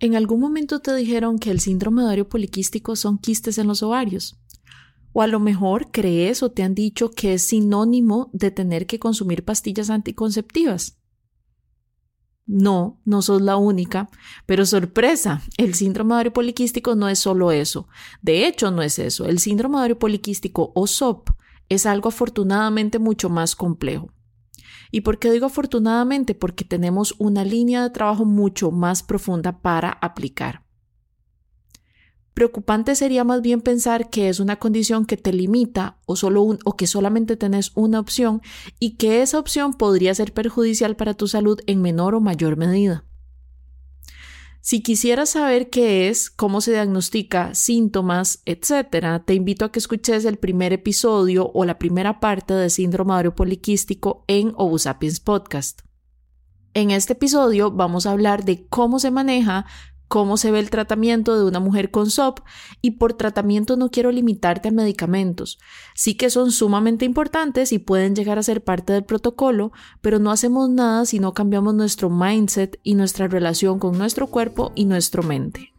¿En algún momento te dijeron que el síndrome de poliquístico son quistes en los ovarios? O a lo mejor crees o te han dicho que es sinónimo de tener que consumir pastillas anticonceptivas. No, no sos la única, pero sorpresa, el síndrome de ovario poliquístico no es solo eso. De hecho, no es eso. El síndrome de ovario poliquístico o SOP es algo afortunadamente mucho más complejo. ¿Y por qué digo afortunadamente? Porque tenemos una línea de trabajo mucho más profunda para aplicar. Preocupante sería más bien pensar que es una condición que te limita o, solo o que solamente tenés una opción y que esa opción podría ser perjudicial para tu salud en menor o mayor medida. Si quisieras saber qué es, cómo se diagnostica, síntomas, etc., te invito a que escuches el primer episodio o la primera parte de síndrome ovario poliquístico en Obusapiens Podcast. En este episodio vamos a hablar de cómo se maneja, cómo se ve el tratamiento de una mujer con SOP y por tratamiento no quiero limitarte a medicamentos. Sí que son sumamente importantes y pueden llegar a ser parte del protocolo, pero no hacemos nada si no cambiamos nuestro mindset y nuestra relación con nuestro cuerpo y nuestra mente.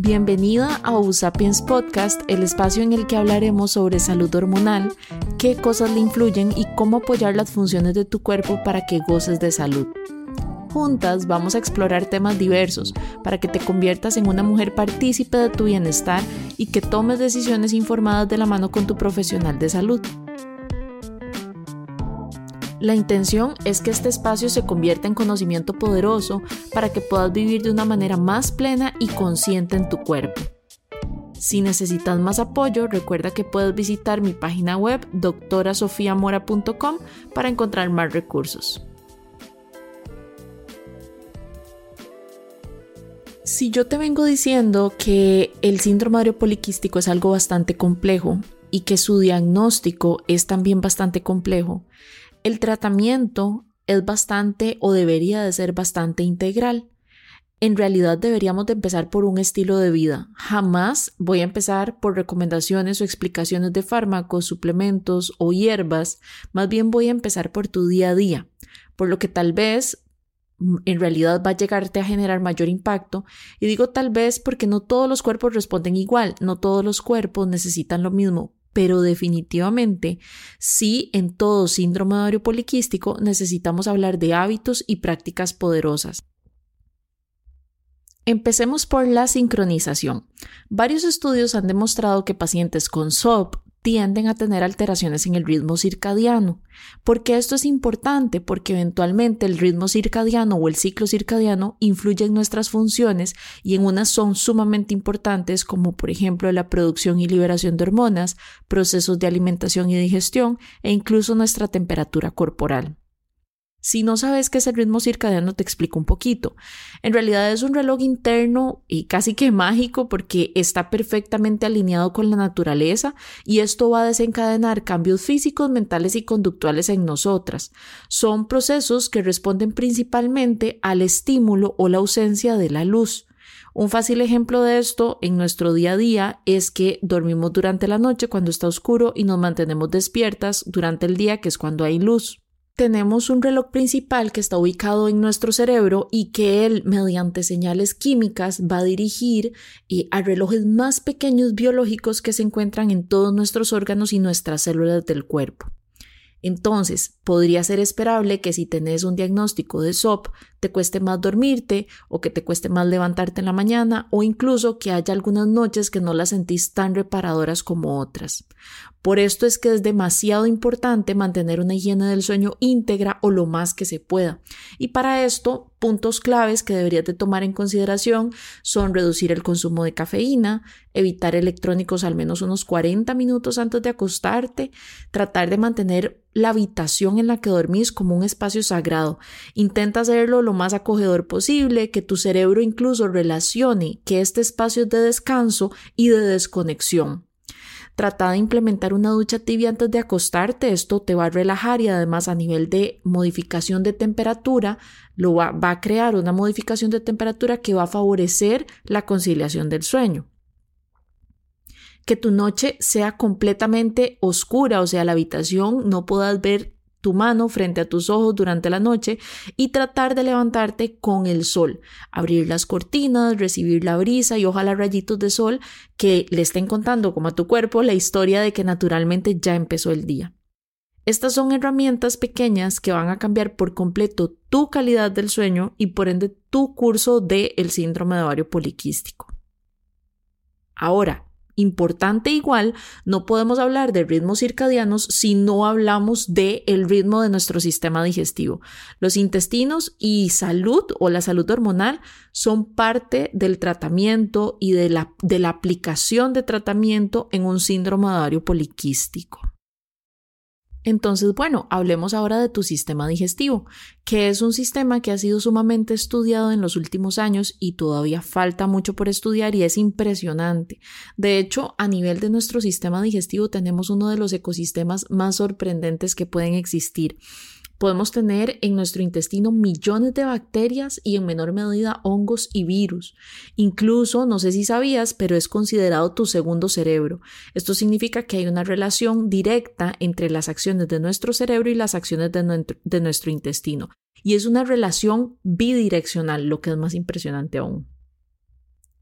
Bienvenida a Usapiens Podcast, el espacio en el que hablaremos sobre salud hormonal, qué cosas le influyen y cómo apoyar las funciones de tu cuerpo para que goces de salud. Juntas vamos a explorar temas diversos para que te conviertas en una mujer partícipe de tu bienestar y que tomes decisiones informadas de la mano con tu profesional de salud. La intención es que este espacio se convierta en conocimiento poderoso para que puedas vivir de una manera más plena y consciente en tu cuerpo. Si necesitas más apoyo, recuerda que puedes visitar mi página web doctorasofiamora.com para encontrar más recursos. Si yo te vengo diciendo que el síndrome ovario poliquístico es algo bastante complejo y que su diagnóstico es también bastante complejo, el tratamiento es bastante o debería de ser bastante integral. En realidad deberíamos de empezar por un estilo de vida. Jamás voy a empezar por recomendaciones o explicaciones de fármacos, suplementos o hierbas. Más bien voy a empezar por tu día a día. Por lo que tal vez en realidad va a llegarte a generar mayor impacto. Y digo tal vez porque no todos los cuerpos responden igual, no todos los cuerpos necesitan lo mismo, pero definitivamente sí en todo síndrome de ovario poliquístico necesitamos hablar de hábitos y prácticas poderosas. Empecemos por la sincronización. Varios estudios han demostrado que pacientes con SOP tienden a tener alteraciones en el ritmo circadiano. ¿Por qué esto es importante? Porque eventualmente el ritmo circadiano o el ciclo circadiano influye en nuestras funciones y en unas son sumamente importantes como por ejemplo la producción y liberación de hormonas, procesos de alimentación y digestión e incluso nuestra temperatura corporal. Si no sabes qué es el ritmo circadiano, te explico un poquito. En realidad es un reloj interno y casi que mágico porque está perfectamente alineado con la naturaleza y esto va a desencadenar cambios físicos, mentales y conductuales en nosotras. Son procesos que responden principalmente al estímulo o la ausencia de la luz. Un fácil ejemplo de esto en nuestro día a día es que dormimos durante la noche cuando está oscuro y nos mantenemos despiertas durante el día que es cuando hay luz tenemos un reloj principal que está ubicado en nuestro cerebro y que él, mediante señales químicas, va a dirigir eh, a relojes más pequeños biológicos que se encuentran en todos nuestros órganos y nuestras células del cuerpo. Entonces, podría ser esperable que si tenés un diagnóstico de SOP, te cueste más dormirte o que te cueste más levantarte en la mañana o incluso que haya algunas noches que no las sentís tan reparadoras como otras. Por esto es que es demasiado importante mantener una higiene del sueño íntegra o lo más que se pueda. Y para esto, puntos claves que deberías de tomar en consideración son reducir el consumo de cafeína, evitar electrónicos al menos unos 40 minutos antes de acostarte, tratar de mantener la habitación en la que dormís como un espacio sagrado. Intenta hacerlo lo más acogedor posible, que tu cerebro incluso relacione que este espacio es de descanso y de desconexión. Trata de implementar una ducha tibia antes de acostarte, esto te va a relajar y además a nivel de modificación de temperatura, lo va, va a crear una modificación de temperatura que va a favorecer la conciliación del sueño que tu noche sea completamente oscura, o sea, la habitación no puedas ver tu mano frente a tus ojos durante la noche y tratar de levantarte con el sol, abrir las cortinas, recibir la brisa y ojalá rayitos de sol que le estén contando como a tu cuerpo la historia de que naturalmente ya empezó el día. Estas son herramientas pequeñas que van a cambiar por completo tu calidad del sueño y por ende tu curso del el síndrome de ovario poliquístico. Ahora, importante igual, no podemos hablar de ritmos circadianos si no hablamos del el ritmo de nuestro sistema digestivo. Los intestinos y salud o la salud hormonal son parte del tratamiento y de la, de la aplicación de tratamiento en un síndrome ovario poliquístico. Entonces, bueno, hablemos ahora de tu sistema digestivo, que es un sistema que ha sido sumamente estudiado en los últimos años y todavía falta mucho por estudiar y es impresionante. De hecho, a nivel de nuestro sistema digestivo tenemos uno de los ecosistemas más sorprendentes que pueden existir. Podemos tener en nuestro intestino millones de bacterias y en menor medida hongos y virus. Incluso, no sé si sabías, pero es considerado tu segundo cerebro. Esto significa que hay una relación directa entre las acciones de nuestro cerebro y las acciones de, nuestro intestino. Y es una relación bidireccional, lo que es más impresionante aún.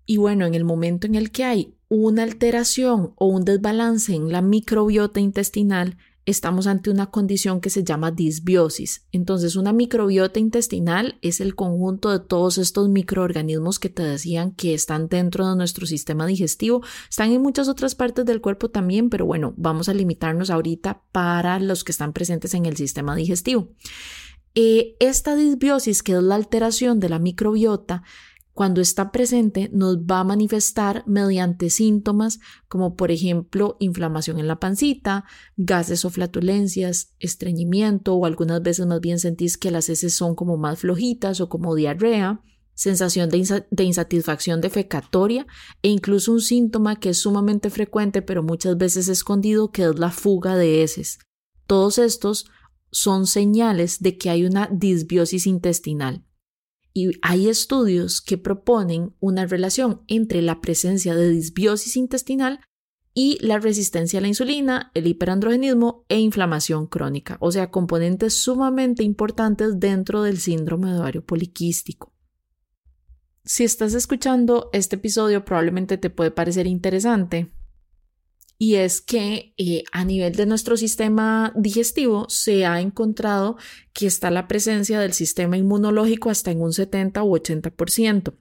Y bueno, en el momento en el que hay una alteración o un desbalance en la microbiota intestinal, estamos ante una condición que se llama disbiosis. Entonces, una microbiota intestinal es el conjunto de todos estos microorganismos que te decían que están dentro de nuestro sistema digestivo. Están en muchas otras partes del cuerpo también, pero bueno, vamos a limitarnos ahorita para los que están presentes en el sistema digestivo. Eh, esta disbiosis, que es la alteración de la microbiota, cuando está presente nos va a manifestar mediante síntomas como por ejemplo inflamación en la pancita, gases o flatulencias, estreñimiento o algunas veces más bien sentís que las heces son como más flojitas o como diarrea, sensación de, de, insatisfacción defecatoria e incluso un síntoma que es sumamente frecuente pero muchas veces escondido que es la fuga de heces. Todos estos son señales de que hay una disbiosis intestinal. Y hay estudios que proponen una relación entre la presencia de disbiosis intestinal y la resistencia a la insulina, el hiperandrogenismo e inflamación crónica, o sea, componentes sumamente importantes dentro del síndrome de ovario poliquístico. Si estás escuchando este episodio probablemente te puede parecer interesante y es que eh, a nivel de nuestro sistema digestivo se ha encontrado que está la presencia del sistema inmunológico hasta en un 70 u 80%.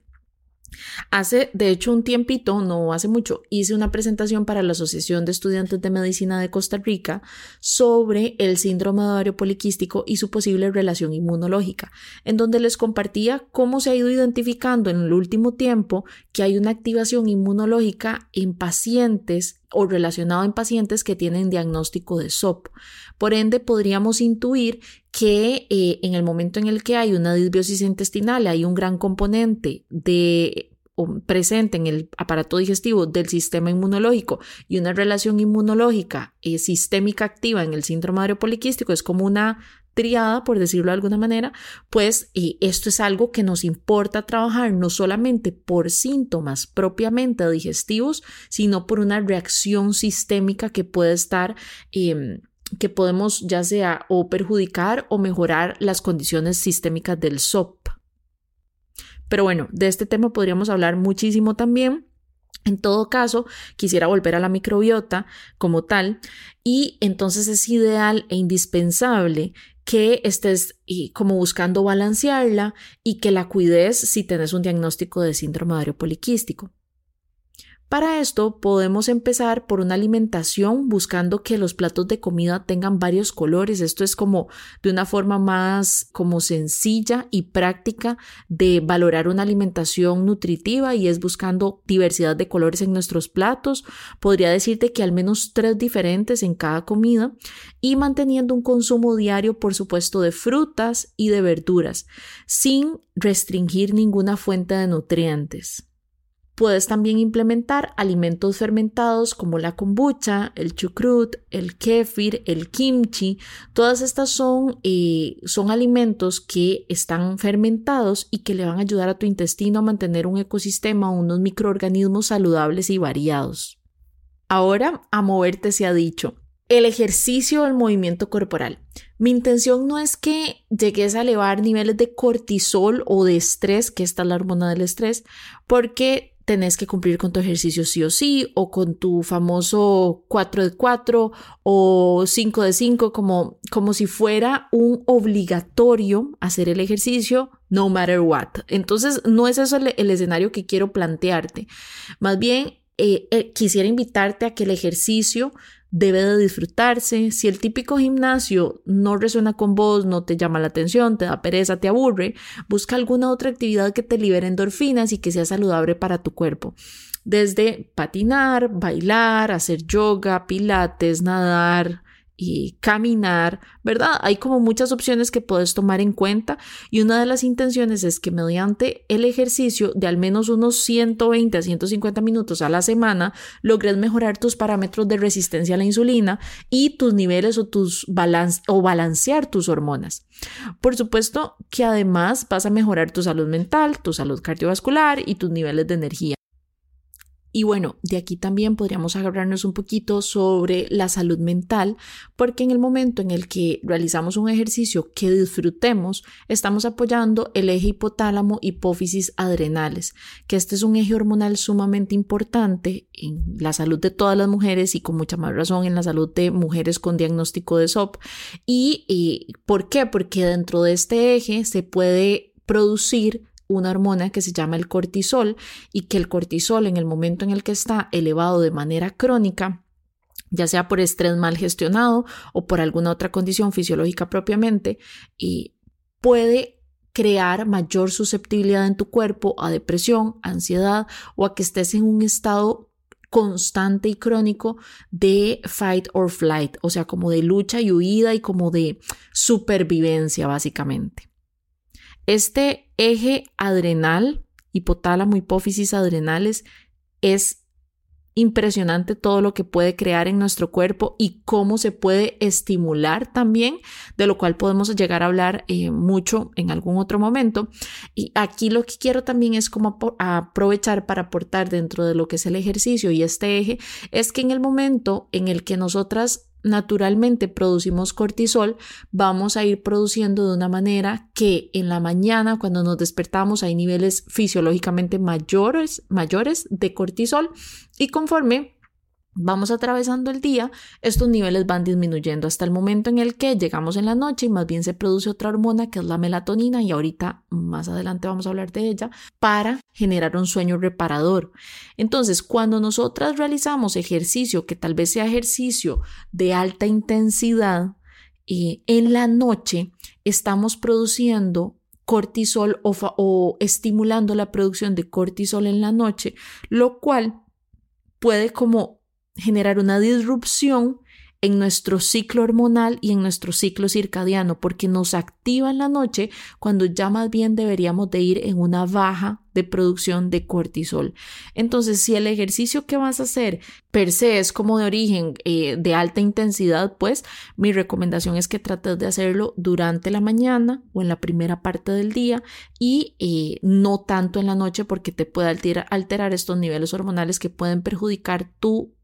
Hace, de hecho, un tiempito, no hace mucho, hice una presentación para la Asociación de Estudiantes de Medicina de Costa Rica sobre el síndrome de ovario poliquístico y su posible relación inmunológica, en donde les compartía cómo se ha ido identificando en el último tiempo que hay una activación inmunológica en pacientes o relacionado en pacientes que tienen diagnóstico de SOP. Por ende, podríamos intuir que eh, en el momento en el que hay una disbiosis intestinal, hay un gran componente de presente en el aparato digestivo del sistema inmunológico y una relación inmunológica eh, sistémica activa en el síndrome poliquístico es como una triada, por decirlo de alguna manera, pues eh, esto es algo que nos importa trabajar no solamente por síntomas propiamente digestivos, sino por una reacción sistémica que puede estar... Em, que podemos ya sea o perjudicar o mejorar las condiciones sistémicas del SOP. Pero bueno, de este tema podríamos hablar muchísimo también. En todo caso, quisiera volver a la microbiota como tal y entonces es ideal e indispensable que estés como buscando balancearla y que la cuides si tienes un diagnóstico de síndrome ovario poliquístico. Para esto podemos empezar por una alimentación buscando que los platos de comida tengan varios colores. Esto es como de una forma más como sencilla y práctica de valorar una alimentación nutritiva y es buscando diversidad de colores en nuestros platos. Podría decirte que al menos tres diferentes en cada comida y manteniendo un consumo diario, por supuesto, de frutas y de verduras sin restringir ninguna fuente de nutrientes. Puedes también implementar alimentos fermentados como la kombucha, el chucrut, el kefir, el kimchi. Todas estas son, eh, son alimentos que están fermentados y que le van a ayudar a tu intestino a mantener un ecosistema, unos microorganismos saludables y variados. Ahora, a moverte se ha dicho. el ejercicio del movimiento corporal. Mi intención no es que llegues a elevar niveles de cortisol o de estrés, que esta es la hormona del estrés, porque tenés que cumplir con tu ejercicio sí o sí, o con tu famoso 4 de 4 o 5 de 5, como, como si fuera un obligatorio hacer el ejercicio, no matter what. Entonces, no es eso el, escenario que quiero plantearte. Más bien, eh, eh, quisiera invitarte a que el ejercicio debe de disfrutarse. Si el típico gimnasio no resuena con vos, no te llama la atención, te da pereza, te aburre, busca alguna otra actividad que te libere endorfinas y que sea saludable para tu cuerpo. Desde patinar, bailar, hacer yoga, pilates, nadar, y caminar, ¿verdad? Hay como muchas opciones que puedes tomar en cuenta y una de las intenciones es que mediante el ejercicio de al menos unos 120 a 150 minutos a la semana logres mejorar tus parámetros de resistencia a la insulina y tus niveles o tus balance o balancear tus hormonas. Por supuesto que además vas a mejorar tu salud mental, tu salud cardiovascular y tus niveles de energía. Y bueno, de aquí también podríamos agarrarnos un poquito sobre la salud mental, porque en el momento en el que realizamos un ejercicio que disfrutemos, estamos apoyando el eje hipotálamo hipófisis adrenales, que este es un eje hormonal sumamente importante en la salud de todas las mujeres y con mucha más razón en la salud de mujeres con diagnóstico de SOP. ¿Y, y por qué? Porque dentro de este eje se puede producir una hormona que se llama el cortisol y que el cortisol en el momento en el que está elevado de manera crónica, ya sea por estrés mal gestionado o por alguna otra condición fisiológica propiamente, y puede crear mayor susceptibilidad en tu cuerpo a depresión, ansiedad o a que estés en un estado constante y crónico de fight or flight, o sea, como de lucha y huida y como de supervivencia básicamente. Este eje adrenal, hipotálamo, hipófisis adrenales, es impresionante todo lo que puede crear en nuestro cuerpo y cómo se puede estimular también, de lo cual podemos llegar a hablar eh, mucho en algún otro momento. Y aquí lo que quiero también es como aprovechar para aportar dentro de lo que es el ejercicio y este eje, es que en el momento en el que nosotras naturalmente producimos cortisol, vamos a ir produciendo de una manera que en la mañana cuando nos despertamos hay niveles fisiológicamente mayores, mayores de cortisol y conforme vamos atravesando el día, estos niveles van disminuyendo hasta el momento en el que llegamos en la noche y más bien se produce otra hormona que es la melatonina y ahorita más adelante vamos a hablar de ella para generar un sueño reparador. Entonces, cuando nosotras realizamos ejercicio, que tal vez sea ejercicio de alta intensidad, en la noche estamos produciendo cortisol o estimulando la producción de cortisol en la noche, lo cual puede como generar una disrupción en nuestro ciclo hormonal y en nuestro ciclo circadiano, porque nos activa en la noche cuando ya más bien deberíamos de ir en una baja de producción de cortisol. Entonces, si el ejercicio que vas a hacer per se es como de origen eh, de alta intensidad, pues mi recomendación es que trates de hacerlo durante la mañana o en la primera parte del día y eh, no tanto en la noche porque te puede alterar, alterar estos niveles hormonales que pueden perjudicar tu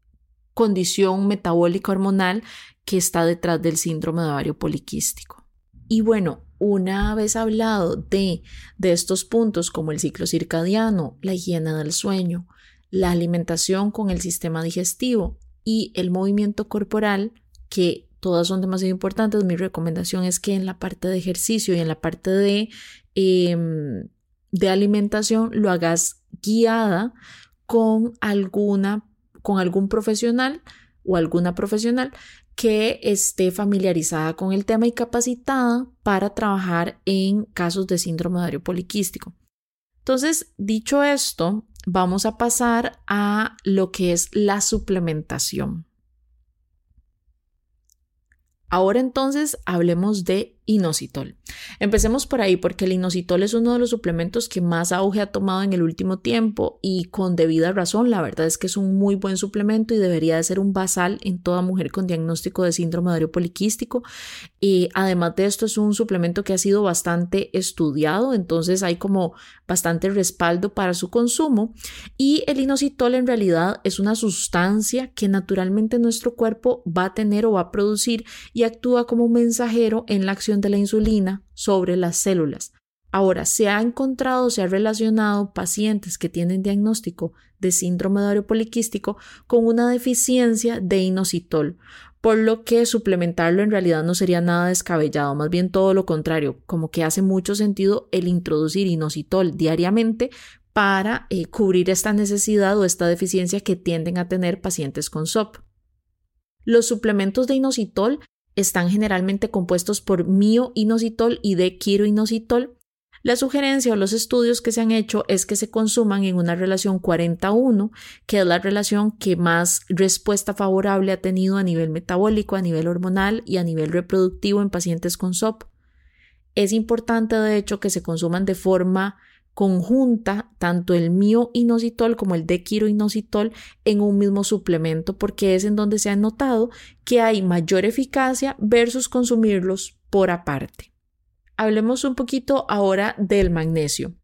condición metabólica hormonal que está detrás del síndrome de ovario poliquístico. Y bueno, una vez hablado de, de estos puntos como el ciclo circadiano, la higiene del sueño, la alimentación con el sistema digestivo y el movimiento corporal, que todas son demasiado importantes, mi recomendación es que en la parte de ejercicio y en la parte de, em, de alimentación lo hagas guiada con alguna con algún profesional o alguna profesional que esté familiarizada con el tema y capacitada para trabajar en casos de síndrome ovario poliquístico. Entonces, dicho esto, vamos a pasar a lo que es la suplementación. Ahora entonces hablemos de inositol. Empecemos por ahí porque el inositol es uno de los suplementos que más auge ha tomado en el último tiempo y con debida razón. La verdad es que es un muy buen suplemento y debería de ser un basal en toda mujer con diagnóstico de síndrome ovario poliquístico. Y además de esto es un suplemento que ha sido bastante estudiado, entonces hay como bastante respaldo para su consumo y el inositol en realidad es una sustancia que naturalmente nuestro cuerpo va a tener o va a producir y actúa como mensajero en la acción de la insulina sobre las células. Ahora, se ha encontrado, se ha relacionado pacientes que tienen diagnóstico de síndrome de ovario poliquístico con una deficiencia de inositol, por lo que suplementarlo en realidad no sería nada descabellado, más bien todo lo contrario, como que hace mucho sentido el introducir inositol diariamente para eh, cubrir esta necesidad o esta deficiencia que tienden a tener pacientes con SOP. Los suplementos de inositol están generalmente compuestos por mioinositol y de quiroinositol. La sugerencia o los estudios que se han hecho es que se consuman en una relación 41, que es la relación que más respuesta favorable ha tenido a nivel metabólico, a nivel hormonal y a nivel reproductivo en pacientes con SOP. Es importante, de hecho, que se consuman de forma conjunta tanto el mioinositol como el dequiroinositol en un mismo suplemento porque es en donde se ha notado que hay mayor eficacia versus consumirlos por aparte. Hablemos un poquito ahora del magnesio.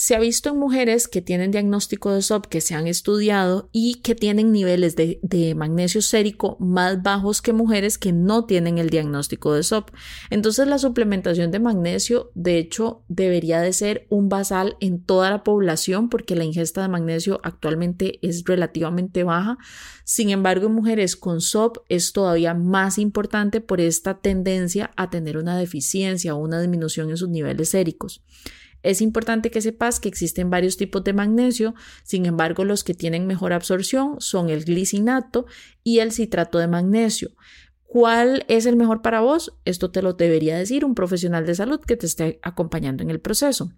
Se ha visto en mujeres que tienen diagnóstico de SOP que se han estudiado y que tienen niveles de, magnesio sérico más bajos que mujeres que no tienen el diagnóstico de SOP. Entonces la suplementación de magnesio de hecho debería de ser un basal en toda la población porque la ingesta de magnesio actualmente es relativamente baja. Sin embargo, en mujeres con SOP es todavía más importante por esta tendencia a tener una deficiencia o una disminución en sus niveles séricos. Es importante que sepas que existen varios tipos de magnesio, sin embargo los que tienen mejor absorción son el glicinato y el citrato de magnesio. ¿Cuál es el mejor para vos? Esto te lo debería decir un profesional de salud que te esté acompañando en el proceso.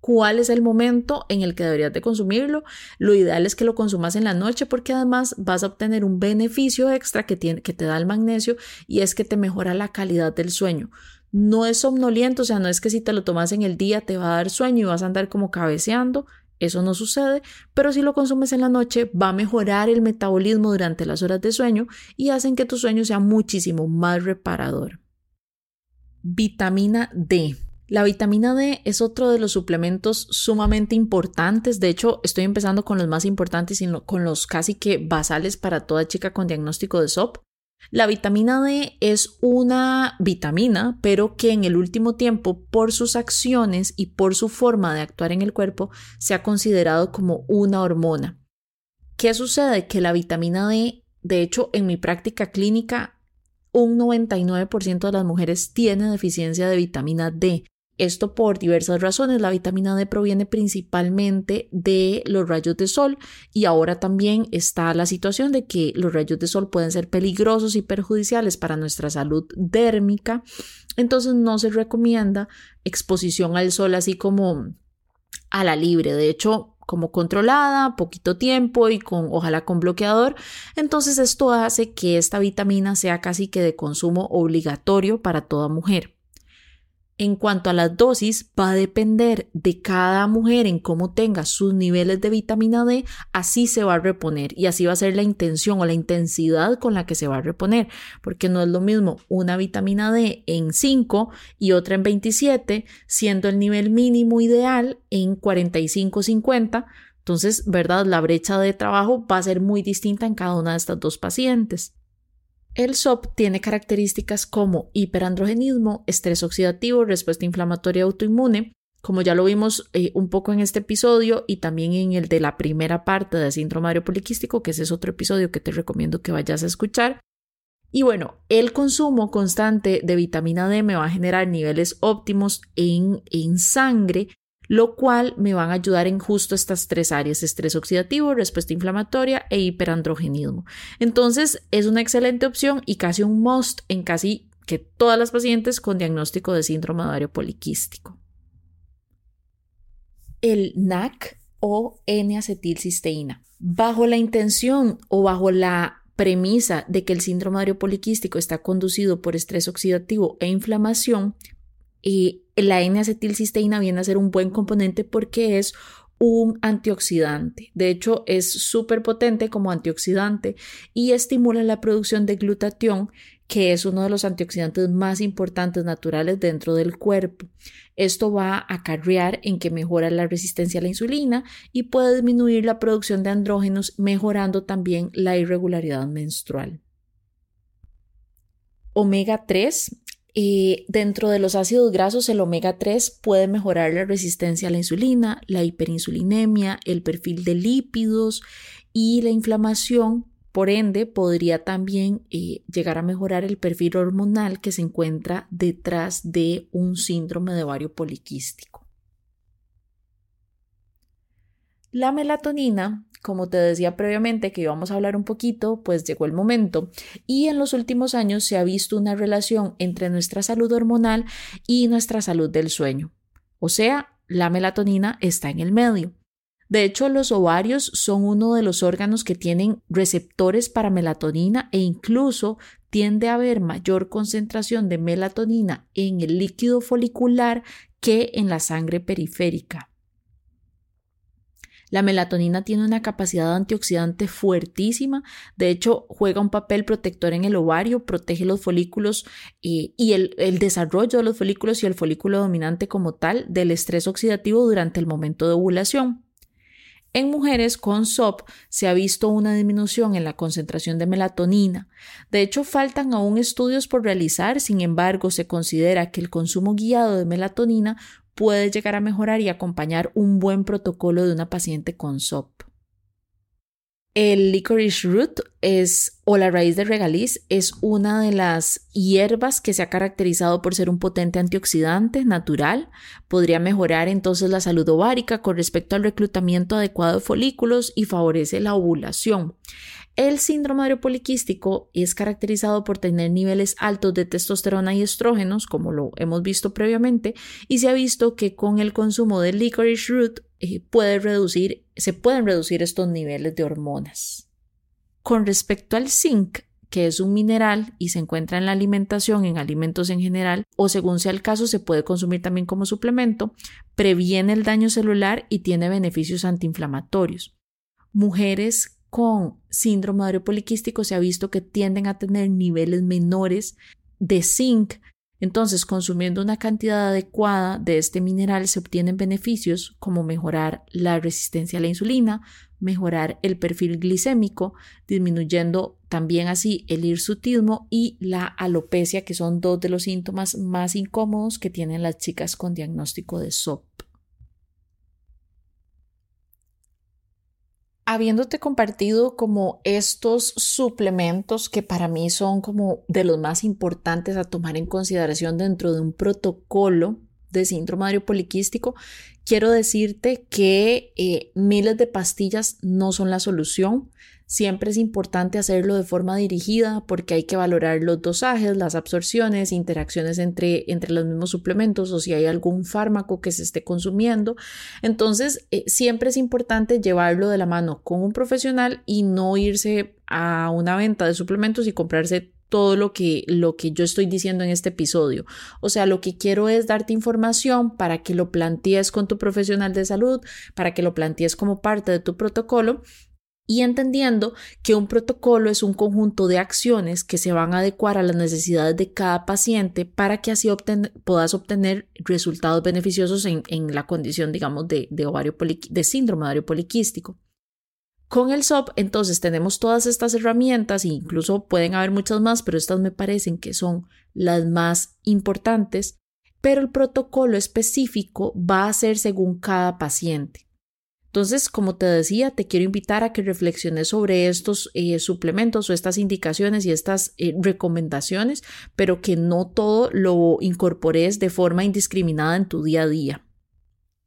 ¿Cuál es el momento en el que deberías de consumirlo? Lo ideal es que lo consumas en la noche porque además vas a obtener un beneficio extra que, que te da el magnesio y es que te mejora la calidad del sueño no es somnoliento, o sea, no es que si te lo tomas en el día te va a dar sueño y vas a andar como cabeceando, eso no sucede, pero si lo consumes en la noche va a mejorar el metabolismo durante las horas de sueño y hacen que tu sueño sea muchísimo más reparador. Vitamina D. La vitamina D es otro de los suplementos sumamente importantes. De hecho, estoy empezando con los más importantes y con los casi que basales para toda chica con diagnóstico de SOP. La vitamina D es una vitamina, pero que en el último tiempo, por sus acciones y por su forma de actuar en el cuerpo, se ha considerado como una hormona. ¿Qué sucede? Que la vitamina D, de hecho, en mi práctica clínica, un 99% de las mujeres tiene deficiencia de vitamina D. Esto por diversas razones. La vitamina D proviene principalmente de los rayos de sol y ahora también está la situación de que los rayos de sol pueden ser peligrosos y perjudiciales para nuestra salud dérmica. Entonces no se recomienda exposición al sol así como a la libre. De hecho, como controlada, poquito tiempo y con ojalá con bloqueador. Entonces esto hace que esta vitamina sea casi que de consumo obligatorio para toda mujer. En cuanto a las dosis, va a depender de cada mujer en cómo tenga sus niveles de vitamina D, así se va a reponer y así va a ser la intención o la intensidad con la que se va a reponer, porque no es lo mismo una vitamina D en 5 y otra en 27, siendo el nivel mínimo ideal en 45-50. Entonces, ¿verdad? La brecha de trabajo va a ser muy distinta en cada una de estas dos pacientes. El SOP tiene características como hiperandrogenismo, estrés oxidativo, respuesta inflamatoria autoinmune, como ya lo vimos eh, un poco en este episodio y también en el de la primera parte de síndrome poliquístico, que ese es otro episodio que te recomiendo que vayas a escuchar. Y bueno, el consumo constante de vitamina D me va a generar niveles óptimos en, en sangre lo cual me van a ayudar en justo estas tres áreas, estrés oxidativo, respuesta inflamatoria e hiperandrogenismo. Entonces, es una excelente opción y casi un must en casi que todas las pacientes con diagnóstico de síndrome ovario poliquístico. El NAC o N-acetilcisteína. Bajo la intención o bajo la premisa de que el síndrome ovario poliquístico está conducido por estrés oxidativo e inflamación, y la N-acetilcisteína viene a ser un buen componente porque es un antioxidante. De hecho, es súper potente como antioxidante y estimula la producción de glutatión, que es uno de los antioxidantes más importantes naturales dentro del cuerpo. Esto va a acarrear en que mejora la resistencia a la insulina y puede disminuir la producción de andrógenos, mejorando también la irregularidad menstrual. Omega 3 dentro de los ácidos grasos, el omega 3 puede mejorar la resistencia a la insulina, la hiperinsulinemia, el perfil de lípidos y la inflamación. Por ende, podría también eh, llegar a mejorar el perfil hormonal que se encuentra detrás de un síndrome de ovario poliquístico. La melatonina como te decía previamente que íbamos a hablar un poquito, pues llegó el momento. Y en los últimos años se ha visto una relación entre nuestra salud hormonal y nuestra salud del sueño. O sea, la melatonina está en el medio. De hecho, los ovarios son uno de los órganos que tienen receptores para melatonina e incluso tiende a haber mayor concentración de melatonina en el líquido folicular que en la sangre periférica. La melatonina tiene una capacidad antioxidante fuertísima, de hecho juega un papel protector en el ovario, protege los folículos y, el, el, desarrollo de los folículos y el folículo dominante como tal del estrés oxidativo durante el momento de ovulación. En mujeres con SOP se ha visto una disminución en la concentración de melatonina. De hecho, faltan aún estudios por realizar, sin embargo, se considera que el consumo guiado de melatonina puede llegar a mejorar y acompañar un buen protocolo de una paciente con SOP. El licorice root es, o la raíz de regaliz es una de las hierbas que se ha caracterizado por ser un potente antioxidante natural. Podría mejorar entonces la salud ovárica con respecto al reclutamiento adecuado de folículos y favorece la ovulación. El síndrome ovario poliquístico es caracterizado por tener niveles altos de testosterona y estrógenos, como lo hemos visto previamente, y se ha visto que con el consumo de licorice root eh, se pueden reducir estos niveles de hormonas. Con respecto al zinc, que es un mineral y se encuentra en la alimentación, en alimentos en general, o según sea el caso, se puede consumir también como suplemento, previene el daño celular y tiene beneficios antiinflamatorios. Mujeres con síndrome ovario poliquístico se ha visto que tienden a tener niveles menores de zinc. Entonces, consumiendo una cantidad adecuada de este mineral se obtienen beneficios como mejorar la resistencia a la insulina, mejorar el perfil glicémico, disminuyendo también así el hirsutismo y la alopecia, que son dos de los síntomas más incómodos que tienen las chicas con diagnóstico de SOP. Habiéndote compartido como estos suplementos que para mí son como de los más importantes a tomar en consideración dentro de un protocolo de síndrome poliquístico, quiero decirte que eh, miles de pastillas no son la solución. Siempre es importante hacerlo de forma dirigida porque hay que valorar los dosajes, las absorciones, interacciones entre, entre los mismos suplementos o si hay algún fármaco que se esté consumiendo. Entonces, eh, siempre es importante llevarlo de la mano con un profesional y no irse a una venta de suplementos y comprarse todo lo que, lo que yo estoy diciendo en este episodio. O sea, lo que quiero es darte información para que lo plantees con tu profesional de salud, para que lo plantees como parte de tu protocolo y entendiendo que un protocolo es un conjunto de acciones que se van a adecuar a las necesidades de cada paciente para que así puedas obtener resultados beneficiosos en, la condición, digamos, de, de, ovario de síndrome ovario poliquístico. Con el SOP, entonces tenemos todas estas herramientas, e incluso pueden haber muchas más, pero estas me parecen que son las más importantes, pero el protocolo específico va a ser según cada paciente. Entonces, como te decía, te quiero invitar a que reflexiones sobre estos eh, suplementos o estas indicaciones y estas eh, recomendaciones, pero que no todo lo incorpores de forma indiscriminada en tu día a día.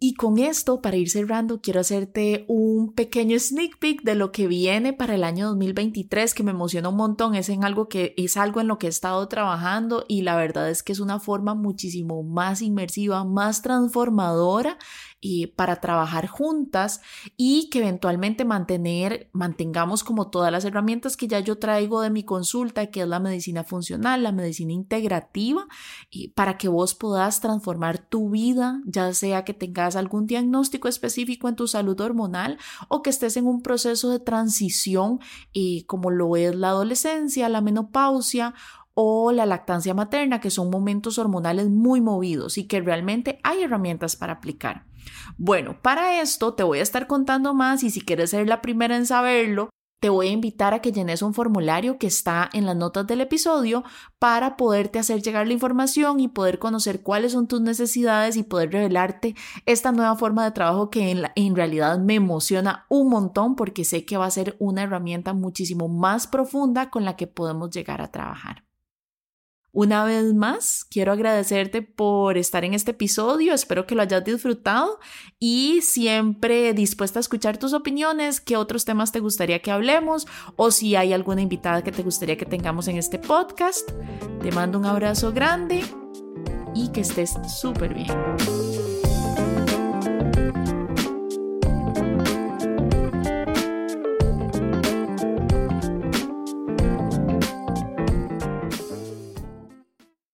Y con esto, para ir cerrando, quiero hacerte un pequeño sneak peek de lo que viene para el año 2023, que me emociona un montón. Es en algo que es algo en lo que he estado trabajando y la verdad es que es una forma muchísimo más inmersiva, más transformadora y para trabajar juntas y que eventualmente mantener, mantengamos como todas las herramientas que ya yo traigo de mi consulta, que es la medicina funcional, la medicina integrativa, y para que vos puedas transformar tu vida, ya sea que tengas algún diagnóstico específico en tu salud hormonal o que estés en un proceso de transición y como lo es la adolescencia, la menopausia o la lactancia materna, que son momentos hormonales muy movidos y que realmente hay herramientas para aplicar. Bueno, para esto te voy a estar contando más y si quieres ser la primera en saberlo, te voy a invitar a que llenes un formulario que está en las notas del episodio para poderte hacer llegar la información y poder conocer cuáles son tus necesidades y poder revelarte esta nueva forma de trabajo que en, en, realidad me emociona un montón porque sé que va a ser una herramienta muchísimo más profunda con la que podemos llegar a trabajar. Una vez más, quiero agradecerte por estar en este episodio, espero que lo hayas disfrutado y siempre dispuesta a escuchar tus opiniones, qué otros temas te gustaría que hablemos o si hay alguna invitada que te gustaría que tengamos en este podcast. Te mando un abrazo grande y que estés súper bien.